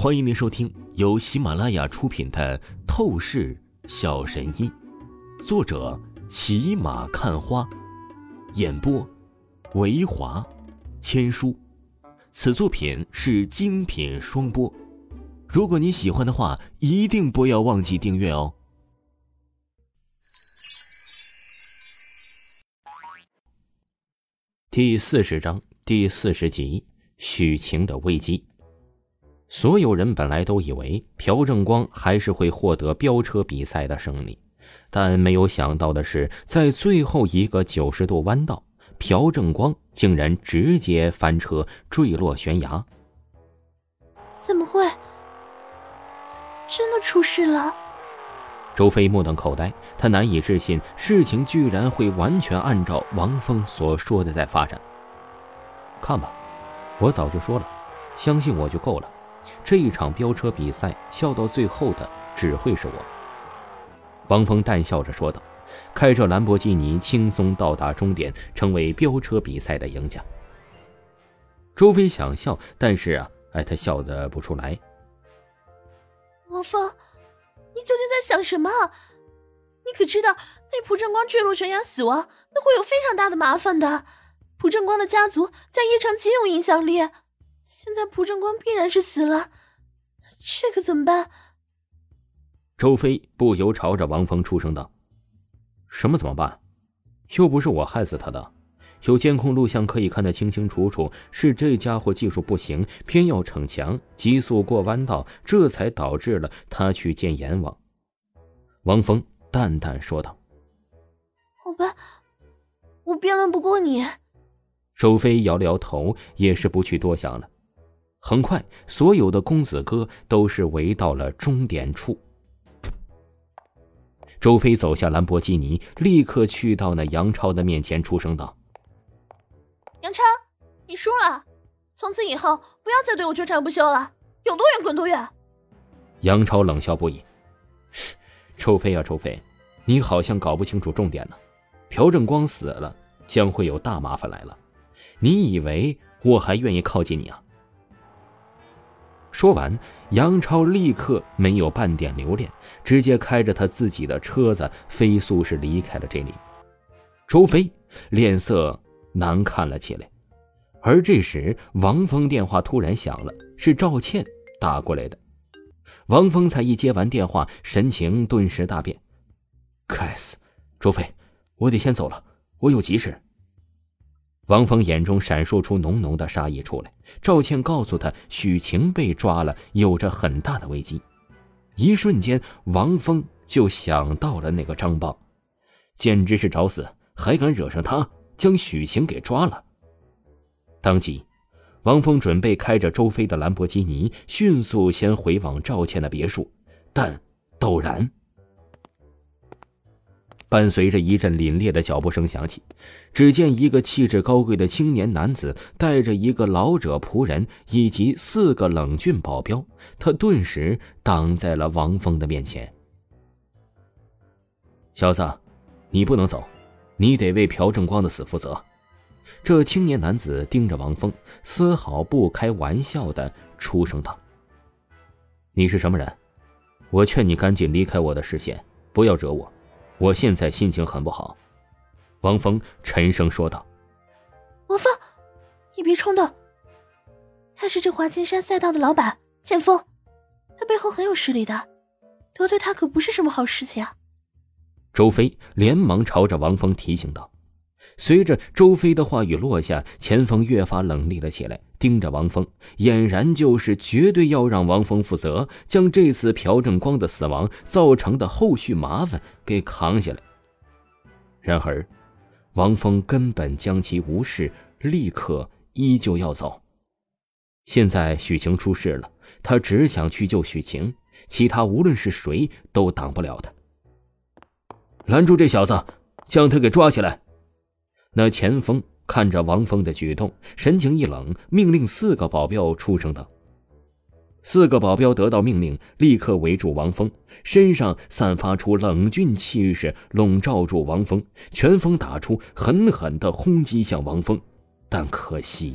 欢迎您收听由喜马拉雅出品的《透视小神医》，作者骑马看花，演播维华千书。此作品是精品双播。如果你喜欢的话，一定不要忘记订阅哦。第四十章第四十集：许晴的危机。所有人本来都以为朴正光还是会获得飙车比赛的胜利，但没有想到的是，在最后一个九十度弯道，朴正光竟然直接翻车坠落悬崖。怎么会？真的出事了？周飞目瞪口呆，他难以置信事情居然会完全按照王峰所说的在发展。看吧，我早就说了，相信我就够了。这一场飙车比赛，笑到最后的只会是我。王峰淡笑着说道，开着兰博基尼轻松到达终点，成为飙车比赛的赢家。周飞想笑，但是啊，哎，他笑得不出来。王峰，你究竟在想什么？你可知道，被蒲正光坠落悬崖死亡，那会有非常大的麻烦的。蒲正光的家族在叶城极有影响力。现在蒲正光必然是死了，这可怎么办？周飞不由朝着王峰出声道：“什么怎么办？又不是我害死他的，有监控录像可以看得清清楚楚，是这家伙技术不行，偏要逞强，急速过弯道，这才导致了他去见阎王。”王峰淡淡说道：“好吧，我辩论不过你。”周飞摇了摇头，也是不去多想了。很快，所有的公子哥都是围到了终点处。周飞走下兰博基尼，立刻去到那杨超的面前，出声道：“杨超，你输了，从此以后不要再对我纠缠不休了，有多远滚多远。”杨超冷笑不已：“周飞啊，周飞，你好像搞不清楚重点呢。朴正光死了，将会有大麻烦来了。你以为我还愿意靠近你啊？”说完，杨超立刻没有半点留恋，直接开着他自己的车子飞速是离开了这里。周飞脸色难看了起来，而这时王峰电话突然响了，是赵倩打过来的。王峰才一接完电话，神情顿时大变：“该死，周飞，我得先走了，我有急事。”王峰眼中闪烁出浓浓的杀意出来。赵倩告诉他，许晴被抓了，有着很大的危机。一瞬间，王峰就想到了那个张豹，简直是找死，还敢惹上他，将许晴给抓了。当即，王峰准备开着周飞的兰博基尼，迅速先回往赵倩的别墅，但陡然。伴随着一阵凛冽的脚步声响起，只见一个气质高贵的青年男子带着一个老者仆人以及四个冷峻保镖，他顿时挡在了王峰的面前。小子，你不能走，你得为朴正光的死负责。这青年男子盯着王峰，丝毫不开玩笑的出声道：“你是什么人？我劝你赶紧离开我的视线，不要惹我。”我现在心情很不好，王峰沉声说道：“王峰，你别冲动。他是这华清山赛道的老板剑锋，他背后很有势力的，得罪他可不是什么好事情啊。”周飞连忙朝着王峰提醒道。随着周飞的话语落下，钱锋越发冷厉了起来，盯着王峰，俨然就是绝对要让王峰负责，将这次朴正光的死亡造成的后续麻烦给扛下来。然而，王峰根本将其无视，立刻依旧要走。现在许晴出事了，他只想去救许晴，其他无论是谁都挡不了他。拦住这小子，将他给抓起来！那钱锋看着王峰的举动，神情一冷，命令四个保镖出声道：“四个保镖得到命令，立刻围住王峰，身上散发出冷峻气势，笼罩住王峰，拳风打出，狠狠的轰击向王峰。但可惜，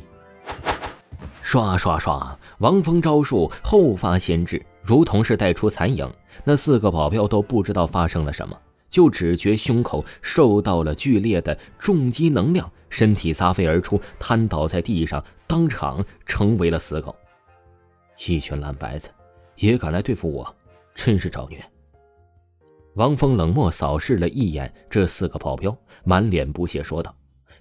刷刷刷，王峰招数后发先至，如同是带出残影。那四个保镖都不知道发生了什么，就只觉胸口受到了剧烈的重击能量，身体撒飞而出，瘫倒在地上，当场成为了死狗。一群蓝白子，也敢来对付我，真是找虐！王峰冷漠扫视了一眼这四个保镖，满脸不屑说道：“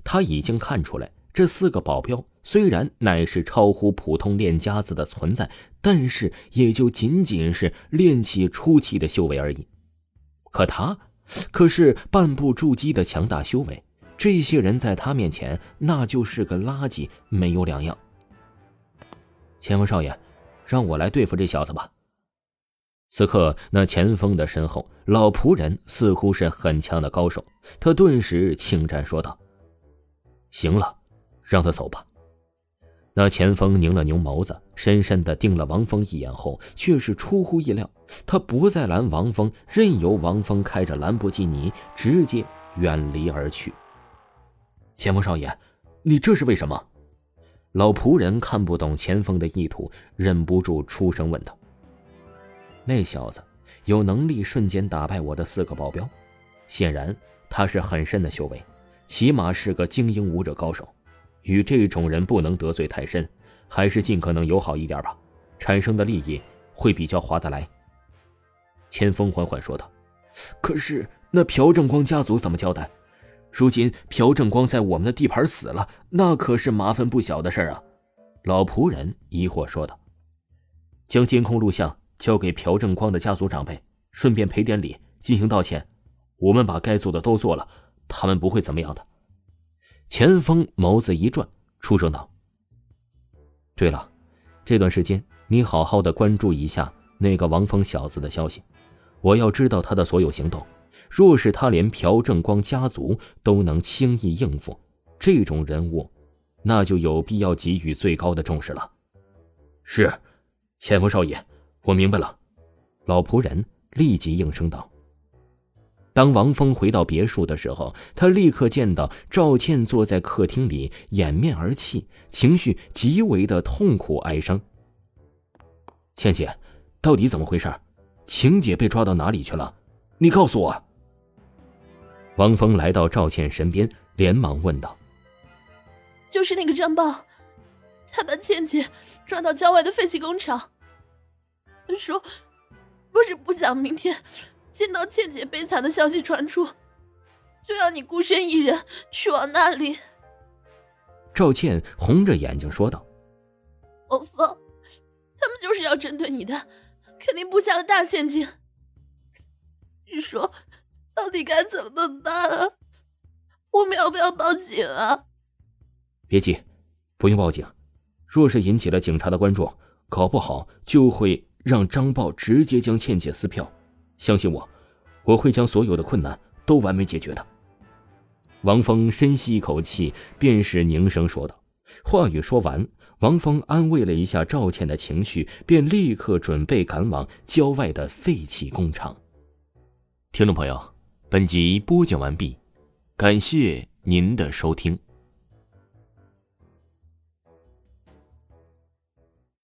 他已经看出来，这四个保镖虽然乃是超乎普通练家子的存在，但是也就仅仅是练气初期的修为而已。可他，可是半步筑基的强大修为，这些人在他面前那就是个垃圾，没有两样。前锋少爷，让我来对付这小子吧。”此刻，那前锋的身后，老仆人似乎是很强的高手。他顿时轻战说道：“行了，让他走吧。”那前锋拧了拧眸子，深深的盯了王峰一眼后，却是出乎意料，他不再拦王峰，任由王峰开着兰博基尼直接远离而去。前锋少爷，你这是为什么？老仆人看不懂前锋的意图，忍不住出声问道。那小子有能力瞬间打败我的四个保镖，显然他是很深的修为，起码是个精英武者高手。与这种人不能得罪太深，还是尽可能友好一点吧，产生的利益会比较划得来。千峰缓缓说道：“可是那朴正光家族怎么交代？如今朴正光在我们的地盘死了，那可是麻烦不小的事啊！”老仆人疑惑说道：“将监控录像。”交给朴正光的家族长辈，顺便赔点礼，进行道歉。我们把该做的都做了，他们不会怎么样的。钱锋眸子一转，出声道：“对了，这段时间你好好的关注一下那个王峰小子的消息，我要知道他的所有行动。若是他连朴正光家族都能轻易应付，这种人物，那就有必要给予最高的重视了。”是，钱锋少爷。我明白了，老仆人立即应声道。当王峰回到别墅的时候，他立刻见到赵倩坐在客厅里，掩面而泣，情绪极为的痛苦哀伤。倩姐，到底怎么回事？晴姐被抓到哪里去了？你告诉我。王峰来到赵倩身边，连忙问道：“就是那个张豹，他把倩姐抓到郊外的废弃工厂。”说，若是不想明天见到倩姐悲惨的消息传出，就要你孤身一人去往那里。赵倩红着眼睛说道：“王峰，他们就是要针对你的，肯定布下了大陷阱。你说，到底该怎么办啊？我们要不要报警啊？”别急，不用报警。若是引起了警察的关注，搞不好就会。让张豹直接将倩姐撕票，相信我，我会将所有的困难都完美解决的。王峰深吸一口气，便是凝声说道。话语说完，王峰安慰了一下赵倩的情绪，便立刻准备赶往郊外的废弃工厂。听众朋友，本集播讲完毕，感谢您的收听。